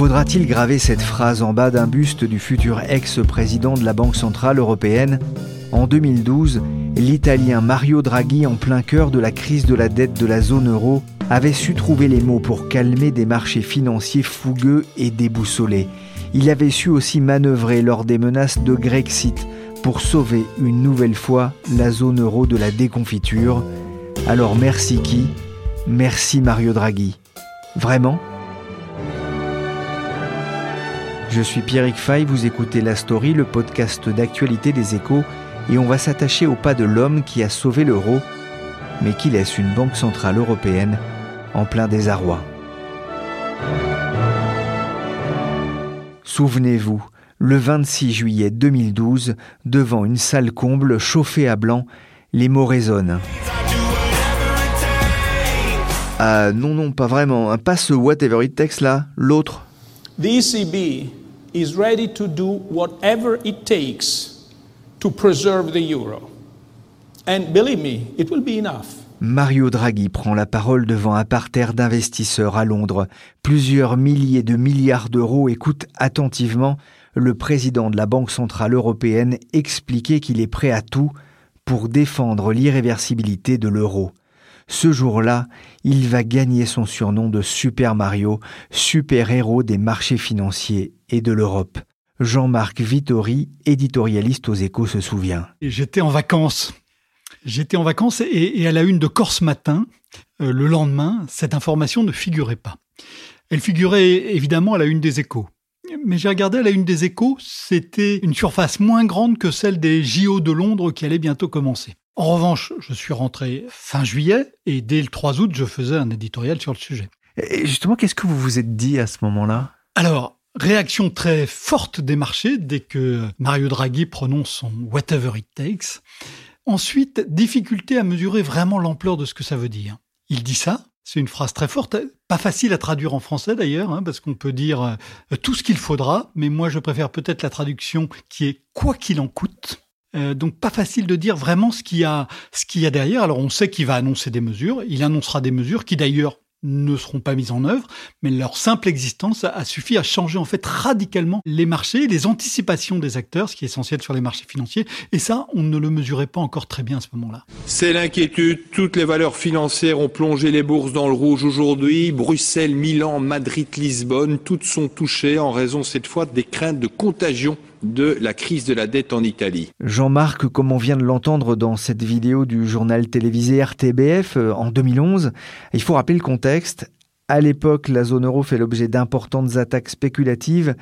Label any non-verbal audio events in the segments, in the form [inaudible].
Faudra-t-il graver cette phrase en bas d'un buste du futur ex-président de la Banque Centrale Européenne En 2012, l'Italien Mario Draghi, en plein cœur de la crise de la dette de la zone euro, avait su trouver les mots pour calmer des marchés financiers fougueux et déboussolés. Il avait su aussi manœuvrer lors des menaces de Grexit pour sauver une nouvelle fois la zone euro de la déconfiture. Alors merci qui? Merci Mario Draghi. Vraiment? Je suis Pierrick Fay, vous écoutez La Story, le podcast d'actualité des échos, et on va s'attacher au pas de l'homme qui a sauvé l'euro, mais qui laisse une banque centrale européenne en plein désarroi. Souvenez-vous, le 26 juillet 2012, devant une salle comble chauffée à blanc, les mots résonnent. Ah non, non, pas vraiment. Pas ce whatever it takes là, l'autre. ECB is ready to do whatever it takes to preserve the euro. And believe me, it will be enough. Mario Draghi prend la parole devant un parterre d'investisseurs à Londres. Plusieurs milliers de milliards d'euros écoutent attentivement le président de la Banque Centrale Européenne expliquer qu'il est prêt à tout pour défendre l'irréversibilité de l'euro. Ce jour-là, il va gagner son surnom de Super Mario, super-héros des marchés financiers et de l'Europe. Jean-Marc Vittori, éditorialiste aux échos, se souvient. J'étais en vacances J'étais en vacances et, à la une de Corse Matin, euh, le lendemain, cette information ne figurait pas. Elle figurait évidemment à la une des échos. Mais j'ai regardé à la une des échos, c'était une surface moins grande que celle des JO de Londres qui allaient bientôt commencer. En revanche, je suis rentré fin juillet et dès le 3 août, je faisais un éditorial sur le sujet. Et justement, qu'est-ce que vous vous êtes dit à ce moment-là? Alors, réaction très forte des marchés dès que Mario Draghi prononce son whatever it takes. Ensuite, difficulté à mesurer vraiment l'ampleur de ce que ça veut dire. Il dit ça, c'est une phrase très forte, pas facile à traduire en français d'ailleurs, hein, parce qu'on peut dire euh, tout ce qu'il faudra, mais moi je préfère peut-être la traduction qui est quoi qu'il en coûte. Euh, donc pas facile de dire vraiment ce qu'il y a, ce qu'il y a derrière. Alors on sait qu'il va annoncer des mesures, il annoncera des mesures qui d'ailleurs ne seront pas mises en œuvre, mais leur simple existence a, suffi à changer en fait radicalement les marchés, les anticipations des acteurs, ce qui est essentiel sur les marchés financiers. Et ça, on ne le mesurait pas encore très bien à ce moment-là. C'est l'inquiétude. Toutes les valeurs financières ont plongé les bourses dans le rouge aujourd'hui. Bruxelles, Milan, Madrid, Lisbonne, toutes sont touchées en raison cette fois des craintes de contagion de la crise de la dette en Italie. Jean-Marc, comme on vient de l'entendre dans cette vidéo du journal télévisé RTBF euh, en 2011, il faut rappeler le contexte. À l'époque, la zone euro fait l'objet d'importantes attaques spéculatives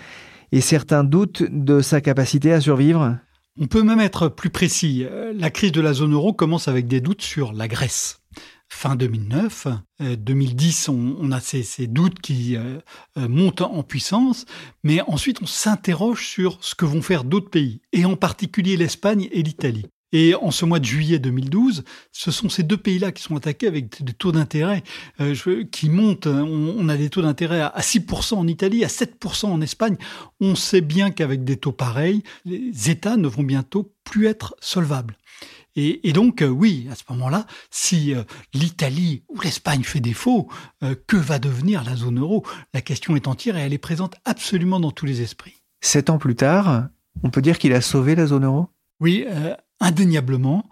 et certains doutent de sa capacité à survivre. On peut même être plus précis. Euh, la crise de la zone euro commence avec des doutes sur la Grèce fin 2009. 2010, euh, on, a ces, doutes qui euh, euh, montent en puissance, mais ensuite on s'interroge sur ce que vont faire d'autres pays, et en particulier l'Espagne et l'Italie. Et en ce mois de juillet 2012, ce sont ces deux pays-là qui sont attaqués avec des taux d'intérêt qui montent. On, a des taux d'intérêt à 6% en Italie, à 7% en Espagne. On sait bien qu'avec des taux pareils, les États ne vont bientôt plus être solvables. Et, donc, euh, oui, à ce moment-là, si euh, l'Italie ou l'Espagne fait défaut, euh, que va devenir la zone euro? La question est entière et elle est présente absolument dans tous les esprits. Sept ans plus tard, on peut dire qu'il a sauvé la zone euro? Oui, indéniablement.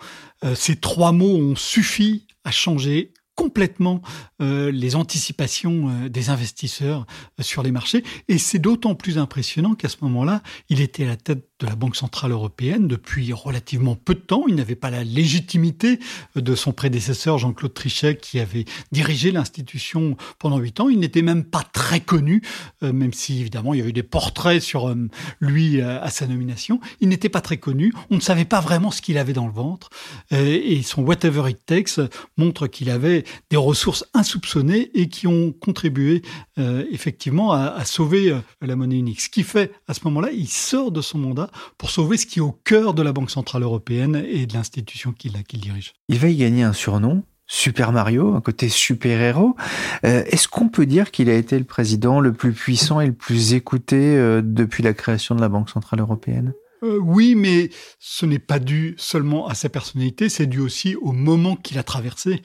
ces trois mots ont suffi à changer complètement euh, les anticipations euh, des investisseurs euh, sur les marchés. Et c'est d'autant plus impressionnant qu'à ce moment-là, il était à la tête de la Banque Centrale Européenne depuis relativement peu de temps. Il n'avait pas la légitimité de son prédécesseur Jean-Claude Trichet qui avait dirigé l'institution pendant huit ans. Il n'était même pas très connu, même si évidemment il y avait eu des portraits sur lui à sa nomination. Il n'était pas très connu. On ne savait pas vraiment ce qu'il avait dans le ventre. Et son Whatever It Takes montre qu'il avait des ressources insoupçonnées et qui ont contribué euh, effectivement à, sauver euh, la monnaie unique. Ce qui fait, à ce moment-là, il sort de son mandat pour sauver ce qui est au cœur de la Banque Centrale Européenne et de l'institution qu'il dirige. Il va y gagner un surnom, Super Mario, un côté super-héros. Euh, est-ce qu'on peut dire qu'il a été le président le plus puissant et le plus écouté depuis la création de la Banque Centrale Européenne? Euh, oui, mais ce n'est pas dû seulement à sa personnalité, c'est dû aussi au moment qu'il a traversé.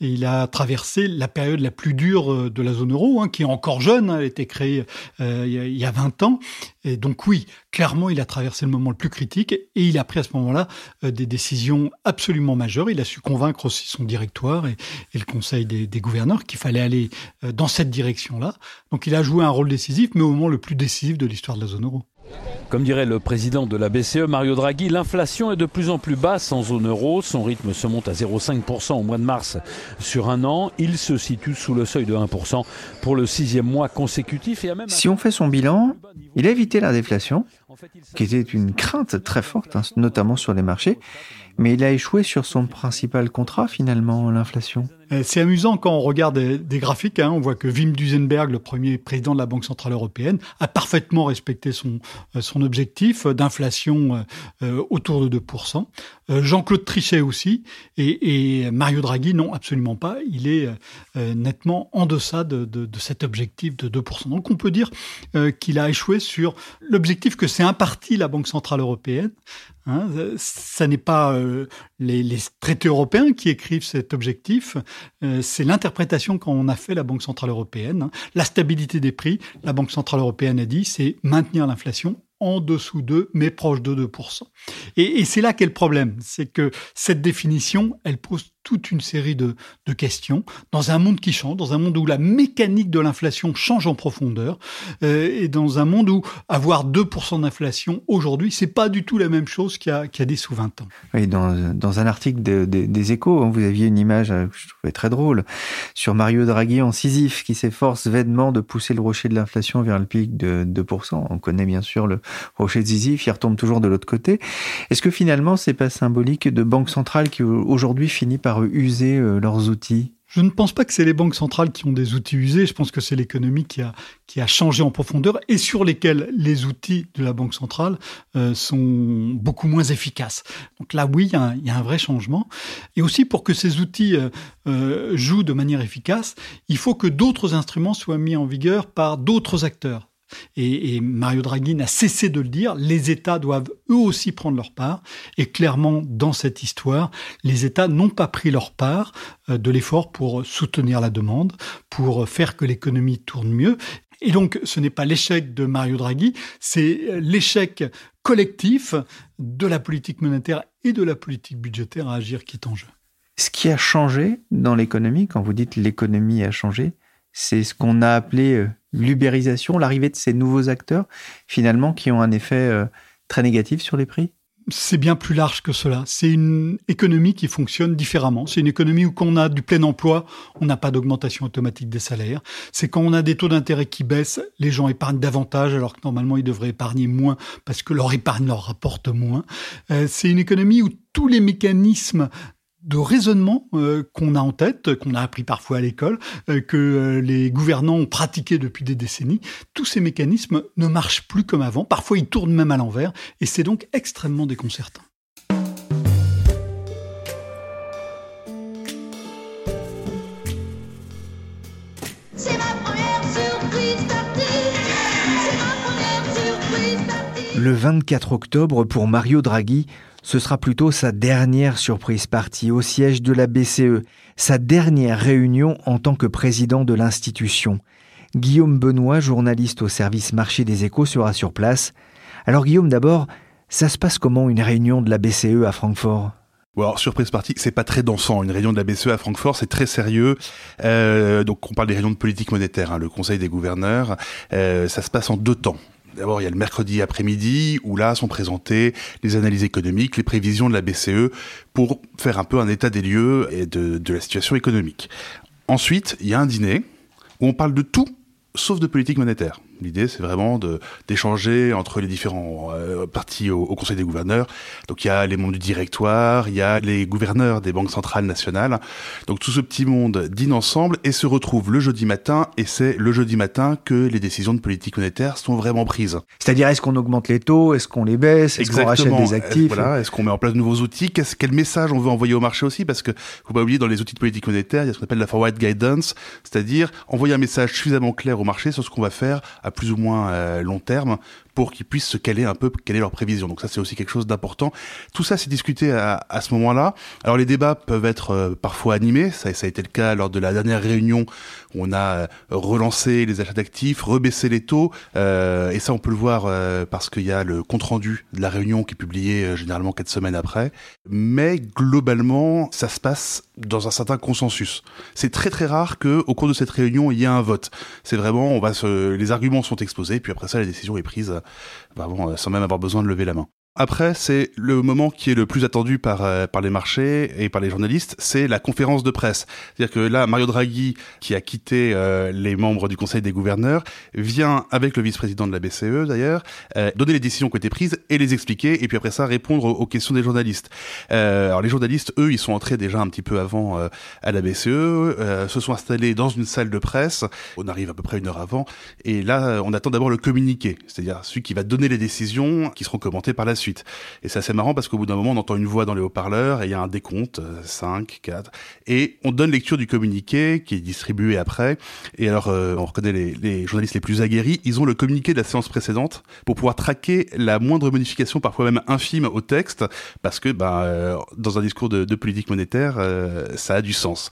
Et il a traversé la période la plus dure euh, de la zone euro, hein, qui est encore jeune, hein, elle a été créée euh, il y a 20 ans. Et donc oui, clairement, il a traversé le moment le plus critique et il a pris à ce moment-là des décisions absolument majeures. Il a su convaincre aussi son directoire et, le conseil des, des gouverneurs qu'il fallait aller dans cette direction-là. Donc il a joué un rôle décisif, mais au moment le plus décisif de l'histoire de la zone euro. Comme dirait le président de la BCE, Mario Draghi, l'inflation est de plus en plus basse en zone euro. Son rythme se monte à 0,5% au mois de mars sur un an. Il se situe sous le seuil de 1% pour le sixième mois consécutif. Si on fait son bilan, il a évité la déflation, qui était une crainte très forte, hein, notamment sur les marchés. Mais il a échoué sur son principal contrat, finalement, l'inflation. Euh, c'est amusant quand on regarde des, graphiques. Hein, on voit que Wim Duisenberg, le premier président de la Banque Centrale Européenne, a parfaitement respecté son, euh, son objectif d'inflation euh, autour de 2%. Jean-Claude Trichet aussi. Et, Mario Draghi, non, absolument pas. Il est nettement en deçà de, de, cet objectif de 2%. Donc on peut dire qu'il a échoué sur l'objectif que c'est imparti la Banque Centrale Européenne. Hein, ça n'est pas les, traités européens qui écrivent cet objectif, euh, c'est l'interprétation qu'on a fait la Banque Centrale Européenne. Hein. La stabilité des prix, la Banque Centrale Européenne a dit, c'est maintenir l'inflation en dessous de, mais proche de 2%. Et, et c'est là qu'est le problème, c'est que cette définition, elle pose toute une série de, de, questions dans un monde qui change, dans un monde où la mécanique de l'inflation change en profondeur, euh, et dans un monde où avoir 2% d'inflation aujourd'hui, c'est pas du tout la même chose qu'il y a, qu'il y a des sous 20 ans. Dans, dans un article de, des Échos, hein, vous aviez une image euh, que je trouvais très drôle sur Mario Draghi en Sisyphe qui s'efforce vainement de pousser le rocher de l'inflation vers le pic de 2%. On connaît bien sûr le rocher de Sisyphe, il retombe toujours de l'autre côté. Est-ce que finalement, c'est pas symbolique de banque centrale qui aujourd'hui finit par user euh, leurs outils? Je ne pense pas que c'est les banques centrales qui ont des outils usés. Je pense que c'est l'économie qui a, qui a changé en profondeur et sur lesquels les outils de la banque centrale euh, sont beaucoup moins efficaces. Donc là, oui, il y, a un, vrai changement. Et aussi, pour que ces outils euh, jouent de manière efficace, il faut que d'autres instruments soient mis en vigueur par d'autres acteurs et, Mario Draghi n'a cessé de le dire, les États doivent eux aussi prendre leur part. Et clairement, dans cette histoire, les États n'ont pas pris leur part euh, de l'effort pour soutenir la demande, pour faire que l'économie tourne mieux. Et donc, ce n'est pas l'échec de Mario Draghi, c'est l'échec collectif de la politique monétaire et de la politique budgétaire à agir qui est en jeu. Ce qui a changé dans l'économie, quand vous dites l'économie a changé, c'est ce qu'on a appelé euh, l'ubérisation, l'arrivée de ces nouveaux acteurs, finalement, qui ont un effet euh, très négatif sur les prix? C'est bien plus large que cela. C'est une économie qui fonctionne différemment. C'est une économie où quand on a du plein emploi, on n'a pas d'augmentation automatique des salaires. C'est quand on a des taux d'intérêt qui baissent, les gens épargnent davantage alors que normalement ils devraient épargner moins parce que leur épargne leur rapporte moins. Euh, c'est une économie où tous les mécanismes de raisonnement euh, qu'on a en tête, qu'on a appris parfois à l'école, euh, que euh, les gouvernants ont pratiqué depuis des décennies, tous ces mécanismes ne marchent plus comme avant, parfois ils tournent même à l'envers, et c'est donc extrêmement déconcertant. Le 24 octobre, pour Mario Draghi, ce sera plutôt sa dernière surprise partie au siège de la BCE, sa dernière réunion en tant que président de l'institution. Guillaume Benoît, journaliste au service marché des échos, sera sur place. Alors Guillaume, d'abord, ça se passe comment une réunion de la BCE à Francfort? Alors, surprise partie, c'est pas très dansant. Une réunion de la BCE à Francfort, c'est très sérieux. Euh, donc on parle des réunions de politique monétaire, hein, le Conseil des gouverneurs. Euh, ça se passe en deux temps. D'abord, il y a le mercredi après-midi où là sont présentées les analyses économiques, les prévisions de la BCE pour faire un peu un état des lieux et de, de la situation économique. Ensuite, il y a un dîner où on parle de tout sauf de politique monétaire. L'idée, c'est vraiment d'échanger entre les différents euh, partis au, au, Conseil des gouverneurs. Donc il y a les membres du directoire, il y a les gouverneurs des banques centrales nationales. Donc tout ce petit monde dîne ensemble et se retrouve le jeudi matin. Et c'est le jeudi matin que les décisions de politique monétaire sont vraiment prises. C'est-à-dire, est-ce qu'on augmente les taux, est-ce qu'on les baisse, est-ce qu'on rachète des actifs? Est-ce, voilà, qu'on met en place de nouveaux outils? Qu'est-ce, Quel message on veut envoyer au marché aussi? Parce que faut pas oublier, dans les outils de politique monétaire, il y a ce qu'on appelle la forward guidance, c'est-à-dire envoyer un message suffisamment clair au marché sur ce qu'on va faire à plus ou moins euh, long terme pour qu'ils puissent se caler un peu, caler leurs prévisions. Donc ça, c'est aussi quelque chose d'important. Tout ça, c'est discuté à, ce moment-là. Alors les débats peuvent être euh, parfois animés. Ça, ça a été le cas lors de la dernière réunion on a euh, relancé les achats d'actifs, rebaissé les taux. Euh, et ça, on peut le voir euh, parce qu'il y a le compte-rendu de la réunion qui est publié généralement quatre semaines après. Mais globalement, ça se passe dans un certain consensus. C'est très très rare que au cours de cette réunion, il y ait un vote. C'est vraiment, on va se, les arguments sont exposés, puis après ça, la décision est prise vraiment, sans même avoir besoin de lever la main. Après, c'est le moment qui est le plus attendu par, euh, par les marchés et par les journalistes, c'est la conférence de presse. C'est-à-dire que là, Mario Draghi, qui a quitté euh, les membres du Conseil des gouverneurs, vient, avec le vice-président de la BCE d'ailleurs, euh, donner les décisions qui ont été prises et les expliquer, et puis après ça, répondre aux, aux questions des journalistes. Euh, alors les journalistes, eux, ils sont entrés déjà un petit peu avant euh, à la BCE, se sont installés dans une salle de presse, on arrive à peu près une heure avant, et là, on attend d'abord le communiqué, c'est-à-dire celui qui va donner les décisions qui seront commentées par la suite. Et c'est assez marrant parce qu'au bout d'un moment, on entend une voix dans les haut-parleurs et il y a un décompte, 5, 4, et on donne lecture du communiqué qui est distribué après. Et alors, euh, on reconnaît les, journalistes les plus aguerris, ils ont le communiqué de la séance précédente pour pouvoir traquer la moindre modification, parfois même infime, au texte, parce que bah, euh, dans un discours de, politique monétaire, euh, ça a du sens.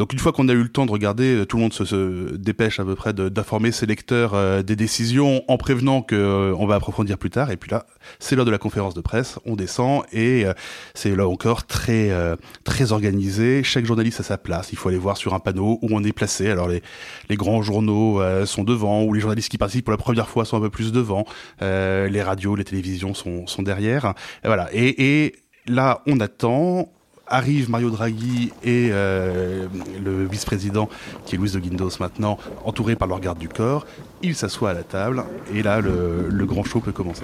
Donc une fois qu'on a eu le temps de regarder, tout le monde se, se dépêche à peu près d'informer ses lecteurs euh, des décisions en prévenant que euh, on va approfondir plus tard. Et puis là, c'est l'heure de la conférence de presse, on descend et euh, c'est là encore très très organisé. Chaque journaliste a sa place. Il faut aller voir sur un panneau où on est placé. Alors les les grands journaux sont devant, ou les journalistes qui participent pour la première fois sont un peu plus devant. les radios, les télévisions sont sont derrière. Et voilà. Et, et là, on attend arrive Mario Draghi et euh, le vice-président, qui est Luis de Guindos maintenant, entouré par leur garde du corps. Ils s'assoient à la table et là, le, le grand show peut commencer.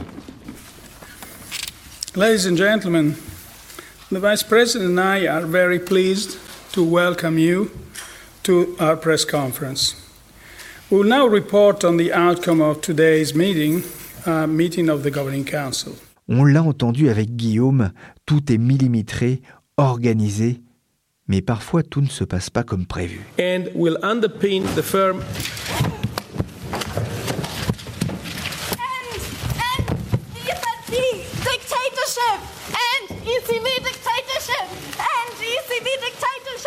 Ladies and gentlemen, the Vice President and I are very pleased to welcome you to our press conference. We will now report on the outcome of today's meeting, uh, meeting of the Governing Council. On l'a entendu avec Guillaume, tout est millimétré, organisé, mais parfois tout ne se passe pas comme prévu.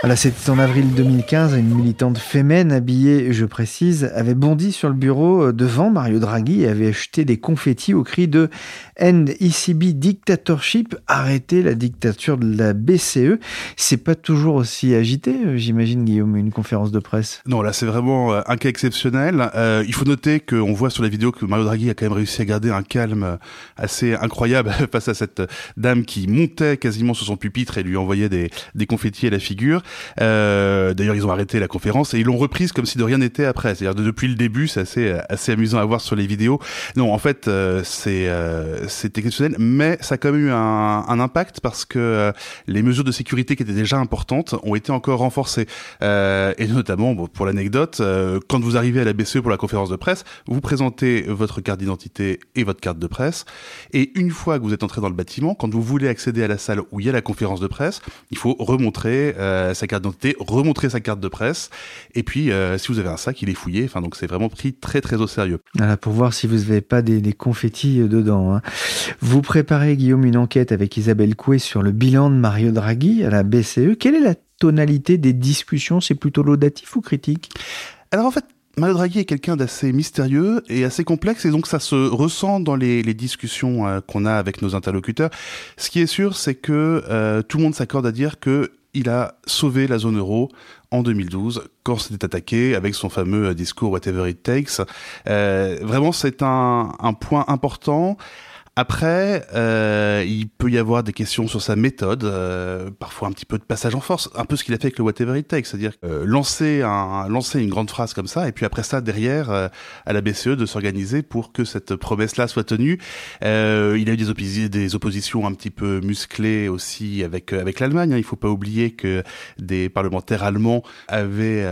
Voilà, c'était en avril 2015, une militante fémène habillée, je précise, avait bondi sur le bureau devant Mario Draghi et avait jeté des confettis au cri de End ECB Dictatorship, arrêter la dictature de la BCE. C'est pas toujours aussi agité, j'imagine, Guillaume, une conférence de presse. Non, là, c'est vraiment un cas exceptionnel. Euh, il faut noter qu'on voit sur la vidéo que Mario Draghi a quand même réussi à garder un calme assez incroyable [laughs] face à cette dame qui montait quasiment sur son pupitre et lui envoyait des, des confettis à la figure. Euh, D'ailleurs, ils ont arrêté la conférence et ils l'ont reprise comme si de rien n'était après. C'est-à-dire depuis le début, c'est assez assez amusant à voir sur les vidéos. Non, en fait, euh, c'est euh, exceptionnel, mais ça a quand même eu un, un impact parce que euh, les mesures de sécurité qui étaient déjà importantes ont été encore renforcées. Euh, et notamment, bon, pour l'anecdote, euh, quand vous arrivez à la BCE pour la conférence de presse, vous présentez votre carte d'identité et votre carte de presse. Et une fois que vous êtes entré dans le bâtiment, quand vous voulez accéder à la salle où il y a la conférence de presse, il faut remontrer euh, sa carte d'identité, remontrer sa carte de presse. Et puis, euh, si vous avez un sac, il est fouillé. Enfin, donc c'est vraiment pris très très au sérieux. Voilà, pour voir si vous n'avez pas des, des confettis dedans. Hein. Vous préparez, Guillaume, une enquête avec Isabelle Coué sur le bilan de Mario Draghi à la BCE. Quelle est la tonalité des discussions? C'est plutôt laudatif ou critique? Alors en fait, Mario Draghi est quelqu'un d'assez mystérieux et assez complexe et donc ça se ressent dans les, les discussions euh, qu'on a avec nos interlocuteurs. Ce qui est sûr, c'est que euh, tout le monde s'accorde à dire que il a sauvé la zone euro en 2012 quand c'était attaqué avec son fameux euh, discours Whatever It Takes. vraiment, c'est un point important. Après, euh, il peut y avoir des questions sur sa méthode, euh, parfois un petit peu de passage en force, un peu ce qu'il a fait avec le Whatever It Takes, c'est-à-dire euh, lancer, un, lancer une grande phrase comme ça, et puis après ça, derrière, euh, à la BCE, de s'organiser pour que cette promesse-là soit tenue. Euh, il a eu des, oppositions un petit peu musclées aussi avec avec l'Allemagne. Hein. Il faut pas oublier que des parlementaires allemands avaient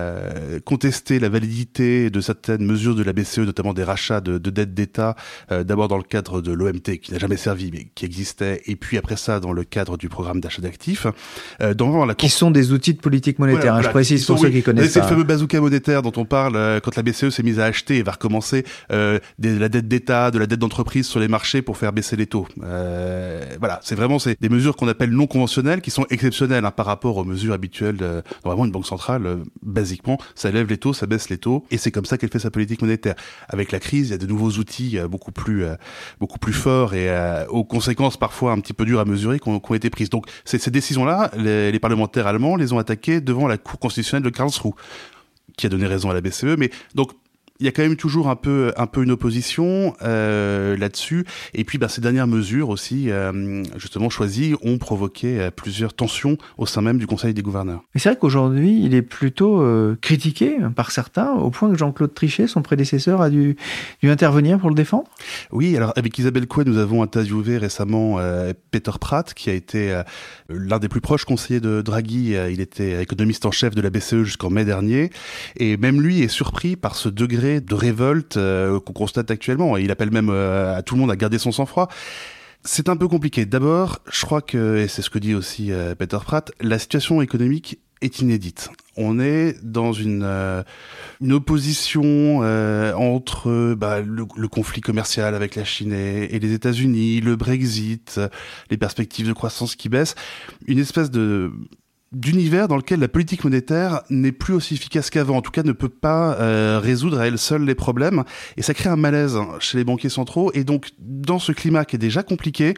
contesté la validité de certaines mesures de la BCE, notamment des rachats de, de dettes d'État, d'abord dans le cadre de l'OMT qui n'a jamais servi, mais qui existait, et puis après ça, dans le cadre du programme d'achat d'actifs, euh, dans la qui sont des outils de politique monétaire. Hein, je précise pour ceux qui connaissent. C'est le fameux bazooka monétaire dont on parle euh, quand la BCE s'est mise à acheter et va recommencer euh, de la dette d'État, de la dette d'entreprise sur les marchés pour faire baisser les taux. Euh, voilà, c'est vraiment c'est des mesures qu'on appelle non conventionnelles, qui sont exceptionnelles hein, par rapport aux mesures habituelles. De, vraiment, une banque centrale, basiquement, ça lève les taux, ça baisse les taux, et c'est comme ça qu'elle fait sa politique monétaire. Avec la crise, il y a de nouveaux outils beaucoup plus beaucoup plus forts et euh, aux conséquences parfois un petit peu dures à mesurer qui ont, été prises. Donc ces, décisions-là, les, les, parlementaires allemands les ont attaquées devant la Cour constitutionnelle de Karlsruhe qui a donné raison à la BCE. Mais donc il y a quand même toujours un peu un peu une opposition euh, là-dessus et puis bah, ces dernières mesures aussi euh, justement choisies ont provoqué euh, plusieurs tensions au sein même du Conseil des gouverneurs. Mais c'est vrai qu'aujourd'hui il est plutôt euh, critiqué par certains au point que Jean-Claude Trichet son prédécesseur a dû, dû intervenir pour le défendre. Oui alors avec Isabelle Coué nous avons interviewé récemment Peter Pratt qui a été l'un des plus proches conseillers de Draghi il était économiste en chef de la BCE jusqu'en mai dernier et même lui est surpris par ce degré de révolte euh, qu'on constate actuellement. Et il appelle même euh, à tout le monde à garder son sang-froid. C'est un peu compliqué. D'abord, je crois que, et c'est ce que dit aussi euh, Peter Pratt, la situation économique est inédite. On est dans une, opposition entre bah, le, conflit commercial avec la Chine et les États-Unis, le Brexit, les perspectives de croissance qui baissent, une espèce de d'univers dans lequel la politique monétaire n'est plus aussi efficace qu'avant, en tout cas ne peut pas euh, résoudre à elle seule les problèmes, et ça crée un malaise chez les banquiers centraux, et donc dans ce climat qui est déjà compliqué,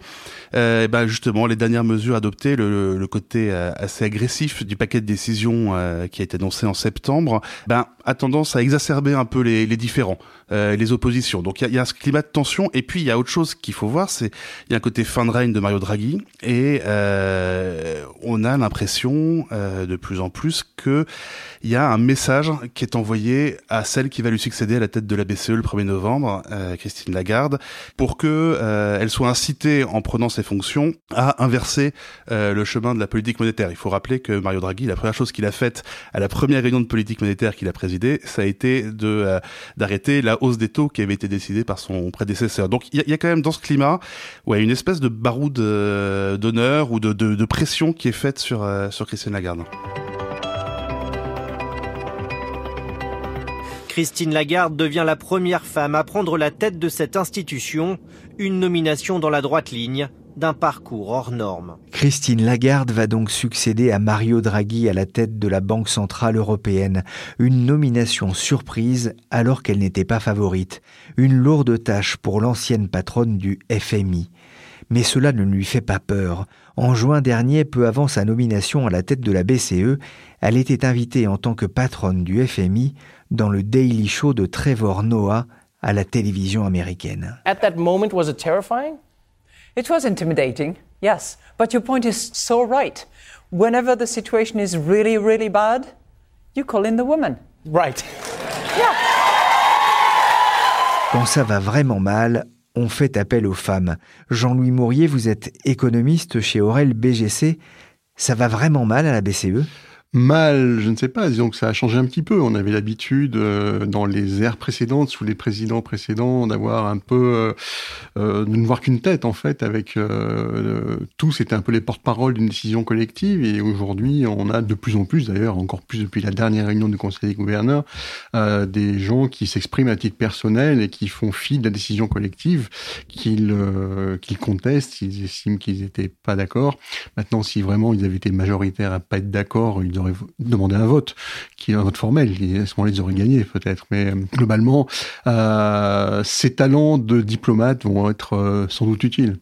euh, bah justement les dernières mesures adoptées, le, le côté euh, assez agressif du paquet de décisions euh, qui a été annoncé en septembre, ben a tendance à exacerber un peu les, les différents, euh, les oppositions. Donc il y a, y a, ce climat de tension, et puis il y a autre chose qu'il faut voir, c'est il y a un côté fin de règne de Mario Draghi, et on a l'impression euh, de plus en plus que il y a un message qui est envoyé à celle qui va lui succéder à la tête de la BCE le 1er novembre, euh, Christine Lagarde, pour que euh, elle soit incitée en prenant ses fonctions à inverser le chemin de la politique monétaire. Il faut rappeler que Mario Draghi, la première chose qu'il a faite à la première réunion de politique monétaire qu'il a présidée, ça a été de d'arrêter la hausse des taux qui avait été décidée par son prédécesseur. Donc il y, a quand même dans ce climat, ouais, une espèce de baroud d'honneur ou de, de, pression qui est faite sur sur Christine Lagarde. Christine Lagarde devient la première femme à prendre la tête de cette institution, une nomination dans la droite ligne d'un parcours hors norme. Christine Lagarde va donc succéder à Mario Draghi à la tête de la Banque Centrale Européenne, une nomination surprise alors qu'elle n'était pas favorite, une lourde tâche pour l'ancienne patronne du FMI. Mais cela ne lui fait pas peur. En juin dernier, peu avant sa nomination à la tête de la BCE, elle était invitée en tant que patronne du FMI dans le Daily Show de Trevor Noah à la télévision américaine. At that moment, was it terrifying? It was intimidating, yes. But your point is so right. Whenever the situation is really, really bad, you call in the woman. Right. Yeah. Quand ça va vraiment mal, on fait appel aux femmes. Jean-Louis Mourier, vous êtes économiste chez Aurel BGC. Ça va vraiment mal à la BCE Mal, je ne sais pas, disons que ça a changé un petit peu. On avait l'habitude, euh, dans les ères précédentes, sous les présidents précédents, d'avoir un peu, euh, euh, de ne voir qu'une tête, en fait, avec tous, c'était un peu les porte-parole d'une décision collective. Et aujourd'hui, on a de plus en plus, d'ailleurs, encore plus depuis la dernière réunion du Conseil des gouverneurs, des gens qui s'expriment à titre personnel et qui font fi de la décision collective, qu'ils qu'ils contestent, ils estiment qu'ils n'étaient pas d'accord. Maintenant, si vraiment ils avaient été majoritaires à pas être d'accord, ils auraient demandé un vote, qui est un vote formel. À ce moment-là, ils auraient gagné peut-être. Mais globalement, ces talents de diplomate vont être sans doute utiles.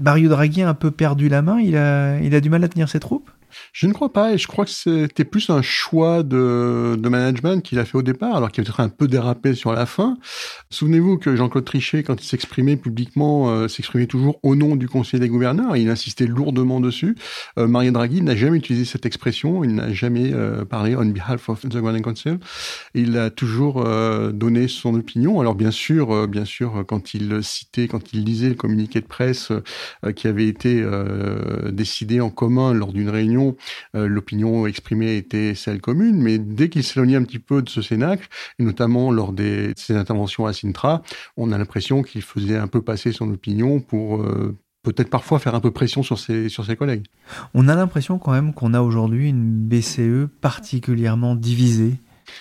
Mario Draghi a un peu perdu la main. Il a du mal à tenir ses troupes? Je ne crois pas, et je crois que c'était plus un choix de, management qu'il a fait au départ, alors qu'il a peut-être un peu dérapé sur la fin. Souvenez-vous que Jean-Claude Trichet, quand il s'exprimait publiquement, euh, s'exprimait toujours au nom du Conseil des gouverneurs, il insistait lourdement dessus. Euh, Mario Draghi n'a jamais utilisé cette expression, il n'a jamais euh, parlé on behalf of the Governing Council. Il a toujours euh, donné son opinion. Alors bien sûr, bien sûr, quand il citait, quand il lisait le communiqué de presse qui avait été décidé en commun lors d'une réunion, euh, l'opinion exprimée était celle commune, mais dès qu'il s'éloignait un petit peu de ce cénacle, et notamment lors de ses interventions à Sintra, on a l'impression qu'il faisait un peu passer son opinion pour euh, peut-être parfois faire un peu pression sur ses, sur ses collègues. On a l'impression quand même qu'on a aujourd'hui une BCE particulièrement divisée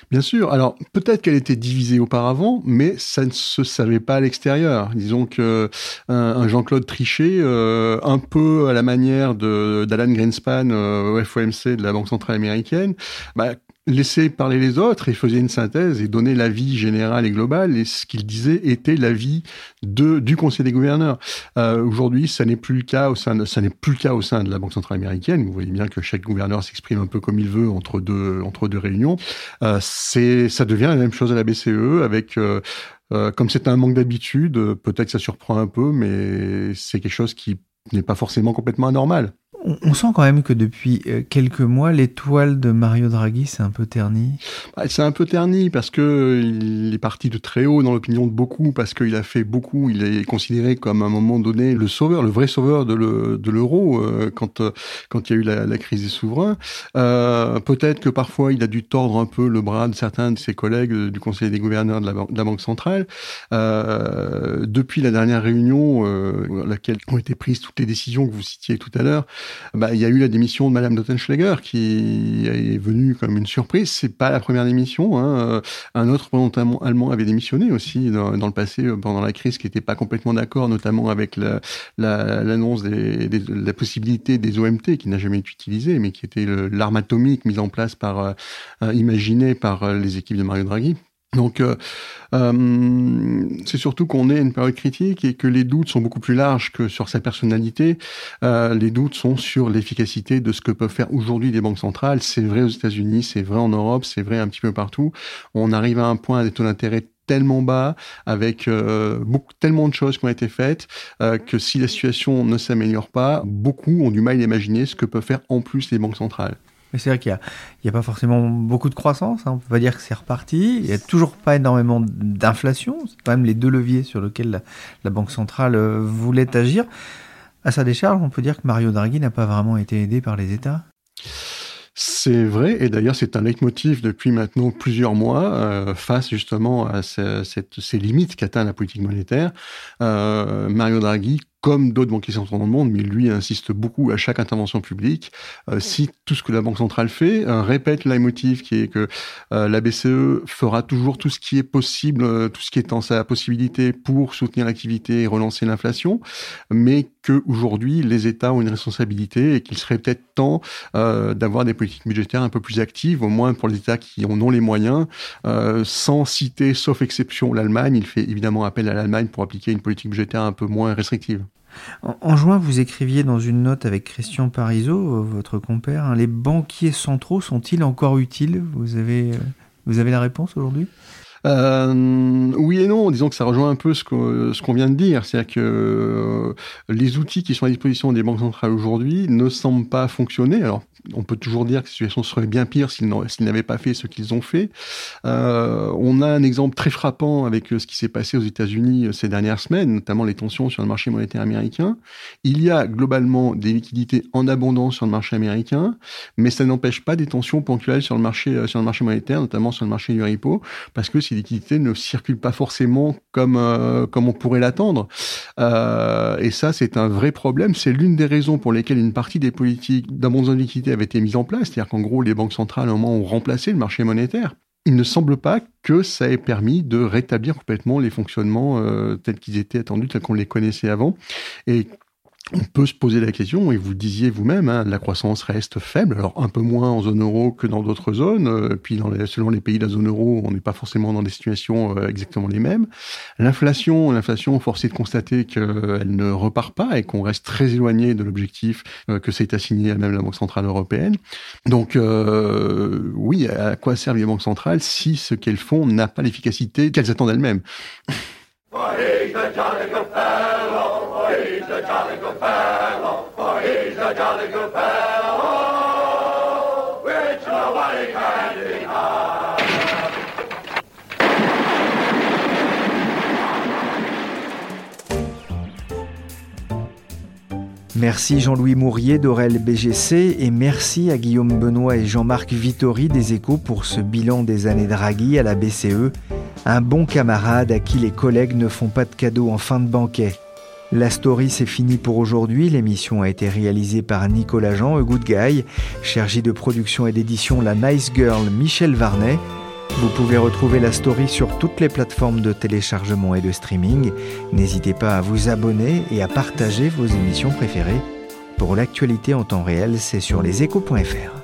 Bien sûr. Alors peut-être qu'elle était divisée auparavant, mais ça ne se savait pas à l'extérieur. Disons que un, Jean-Claude Trichet, euh, un peu à la manière d'Alan Greenspan euh, au FOMC de la Banque centrale américaine, bah, laisser parler les autres et faisait une synthèse et donnait l'avis général et global et ce qu'il disait était l'avis de du Conseil des gouverneurs. Euh, Aujourd'hui, ça n'est plus le cas au sein de ça n'est plus le cas au sein de la Banque centrale américaine. Vous voyez bien que chaque gouverneur s'exprime un peu comme il veut entre deux entre deux réunions. Euh, c'est ça devient la même chose à la BCE avec euh, euh, comme c'est un manque d'habitude, peut-être que ça surprend un peu, mais c'est quelque chose qui n'est pas forcément complètement anormal on, sent quand même que depuis euh, quelques mois, l'étoile de Mario Draghi s'est un peu ternie. Bah, c'est un peu terni parce que il est parti de très haut dans l'opinion de beaucoup, parce qu'il a fait beaucoup. Il est considéré comme à un moment donné le sauveur, le vrai sauveur de l'euro euh, quand euh, quand il y a eu la, crise des souverains. Peut-être que parfois il a dû tordre un peu le bras de certains de ses collègues du Conseil des gouverneurs de la, Banque centrale. depuis la dernière réunion, à laquelle ont été prises toutes les décisions que vous citiez tout à l'heure, bah, il y a eu la démission de Madame Dottenschläger qui est venue comme une surprise. C'est pas la première démission. Hein. Un autre représentant allemand avait démissionné aussi dans, le passé euh, pendant la crise, qui n'était pas complètement d'accord, notamment avec l'annonce de la possibilité des OMT qui n'a jamais été utilisée, mais qui était l'arme atomique mise en place par, euh, euh, imaginée par les équipes de Mario Draghi. Donc, euh, euh, c'est surtout qu'on est à une période critique et que les doutes sont beaucoup plus larges que sur sa personnalité. Euh, les doutes sont sur l'efficacité de ce que peuvent faire aujourd'hui les banques centrales. C'est vrai aux États-Unis, c'est vrai en Europe, c'est vrai un petit peu partout. On arrive à un point des taux d'intérêt tellement bas, avec beaucoup, tellement de choses qui ont été faites, que si la situation ne s'améliore pas, beaucoup ont du mal à imaginer ce que peuvent faire en plus les banques centrales. Mais c'est vrai qu'il n'y a, pas forcément beaucoup de croissance. Hein. On peut pas dire que c'est reparti. Il n'y a toujours pas énormément d'inflation. C'est quand même les deux leviers sur lesquels la, Banque centrale euh, voulait agir. À sa décharge, on peut dire que Mario Draghi n'a pas vraiment été aidé par les États. C'est vrai, et d'ailleurs c'est un leitmotiv depuis maintenant plusieurs mois euh, face justement à ces, limites qu'atteint la politique monétaire. Euh, Mario Draghi comme d'autres banquiers centraux dans le monde, mais lui insiste beaucoup à chaque intervention publique, euh, si tout ce que la Banque centrale fait, euh, répète motif qui est que euh, la BCE fera toujours tout ce qui est possible, euh, tout ce qui est en sa possibilité pour soutenir l'activité et relancer l'inflation, mais que aujourd'hui les États ont une responsabilité et qu'il serait peut-être temps d'avoir des politiques budgétaires un peu plus actives, au moins pour les États qui en ont les moyens, sans citer, sauf exception, l'Allemagne. Il fait évidemment appel à l'Allemagne pour appliquer une politique budgétaire un peu moins restrictive. En, juin, vous écriviez dans une note avec Christian Parizeau, euh, votre compère, hein, les banquiers centraux sont-ils encore utiles? Vous avez, euh, vous avez la réponse aujourd'hui? Euh, oui et non, disons que ça rejoint un peu ce qu'on vient de dire, c'est-à-dire que euh, les outils qui sont à disposition des banques centrales aujourd'hui ne semblent pas fonctionner. On peut toujours dire que la situation serait bien pire s'ils n'avaient pas fait ce qu'ils ont fait. Euh, on a un exemple très frappant avec ce qui s'est passé aux États-Unis ces dernières semaines, notamment les tensions sur le marché monétaire américain. Il y a globalement des liquidités en abondance sur le marché américain, mais ça n'empêche pas des tensions ponctuelles sur le marché sur le marché monétaire, notamment sur le marché du repo, parce que ces liquidités ne circulent pas forcément comme euh, comme on pourrait l'attendre. Euh, et ça, c'est un vrai problème. C'est l'une des raisons pour lesquelles une partie des politiques d'abondance de liquidités avait été mise en place. C'est-à-dire qu'en gros, les banques centrales, à un moment, ont remplacé le marché monétaire. Il ne semble pas que ça ait permis de rétablir complètement les fonctionnements euh, tels qu'ils étaient attendus, tels qu'on les connaissait avant. Et on peut se poser la question, et vous le disiez vous-même, hein, la croissance reste faible, alors un peu moins en zone euro que dans d'autres zones, euh, puis dans les, selon les pays de la zone euro, on n'est pas forcément dans des situations euh, exactement les mêmes. L'inflation, l'inflation, force de constater qu'elle ne repart pas et qu'on reste très éloigné de l'objectif euh, que s'est assigné à même la Banque Centrale Européenne. Donc oui, à quoi servent les banques centrales si ce qu'elles font n'a pas l'efficacité qu'elles attendent elles-mêmes? Merci Jean-Louis Mourier d'Aurel BGC et merci à Guillaume Benoît et Jean-Marc Vittori des Échos pour ce bilan des années Draghi à la BCE, un bon camarade à qui les collègues ne font pas de cadeaux en fin de banquet. La story c'est fini pour aujourd'hui. L'émission a été réalisée par Nicolas Jean, A Good Guy, chargé de production et d'édition La Nice Girl Michel Varnet. Vous pouvez retrouver la story sur toutes les plateformes de téléchargement et de streaming. N'hésitez pas à vous abonner et à partager vos émissions préférées. Pour l'actualité en temps réel, c'est sur leséchos.fr.